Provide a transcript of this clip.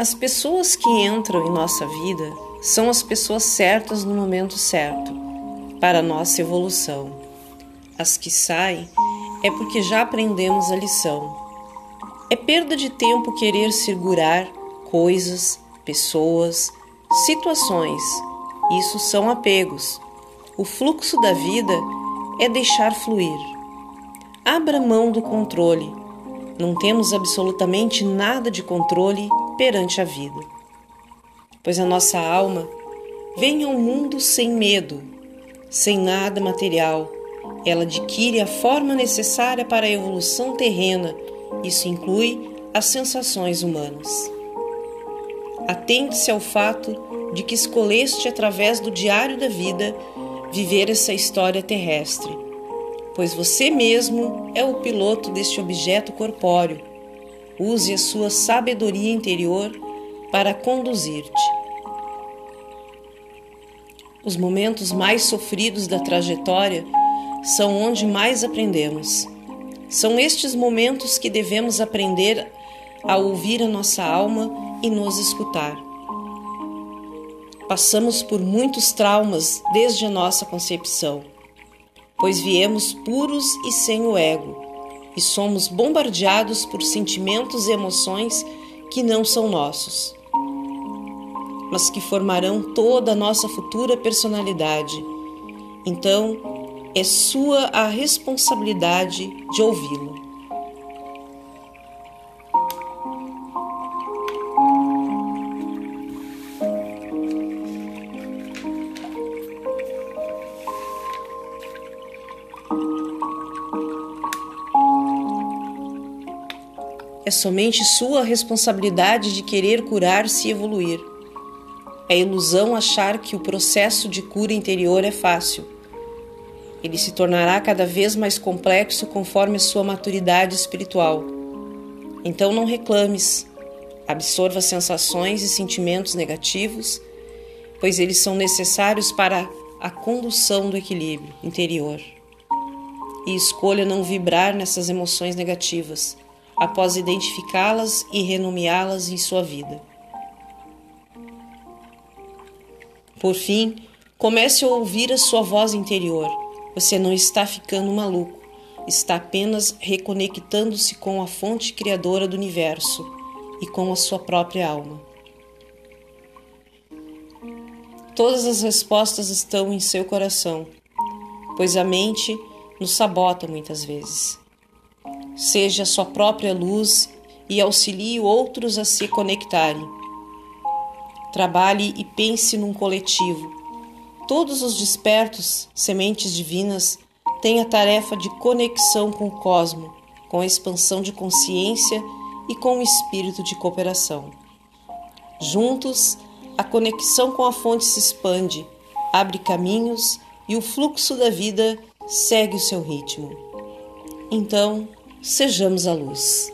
As pessoas que entram em nossa vida são as pessoas certas no momento certo para a nossa evolução. As que saem é porque já aprendemos a lição. É perda de tempo querer segurar coisas, pessoas, situações. Isso são apegos. O fluxo da vida é deixar fluir. Abra mão do controle. Não temos absolutamente nada de controle perante a vida. Pois a nossa alma vem ao mundo sem medo, sem nada material. Ela adquire a forma necessária para a evolução terrena. Isso inclui as sensações humanas. Atente-se ao fato de que escolheste através do diário da vida viver essa história terrestre, pois você mesmo é o piloto deste objeto corpóreo Use a sua sabedoria interior para conduzir-te. Os momentos mais sofridos da trajetória são onde mais aprendemos. São estes momentos que devemos aprender a ouvir a nossa alma e nos escutar. Passamos por muitos traumas desde a nossa concepção, pois viemos puros e sem o ego e somos bombardeados por sentimentos e emoções que não são nossos, mas que formarão toda a nossa futura personalidade. Então, é sua a responsabilidade de ouvi-lo. É somente sua responsabilidade de querer curar-se e evoluir. É ilusão achar que o processo de cura interior é fácil. Ele se tornará cada vez mais complexo conforme a sua maturidade espiritual. Então não reclames, absorva sensações e sentimentos negativos, pois eles são necessários para a condução do equilíbrio interior. E escolha não vibrar nessas emoções negativas após identificá-las e renomeá-las em sua vida. Por fim, comece a ouvir a sua voz interior. Você não está ficando maluco, está apenas reconectando-se com a fonte criadora do universo e com a sua própria alma. Todas as respostas estão em seu coração, pois a mente nos sabota muitas vezes. Seja sua própria luz e auxilie outros a se conectarem. Trabalhe e pense num coletivo. Todos os despertos, sementes divinas, têm a tarefa de conexão com o cosmo, com a expansão de consciência e com o espírito de cooperação. Juntos, a conexão com a fonte se expande, abre caminhos e o fluxo da vida segue o seu ritmo. Então, sejamos a luz.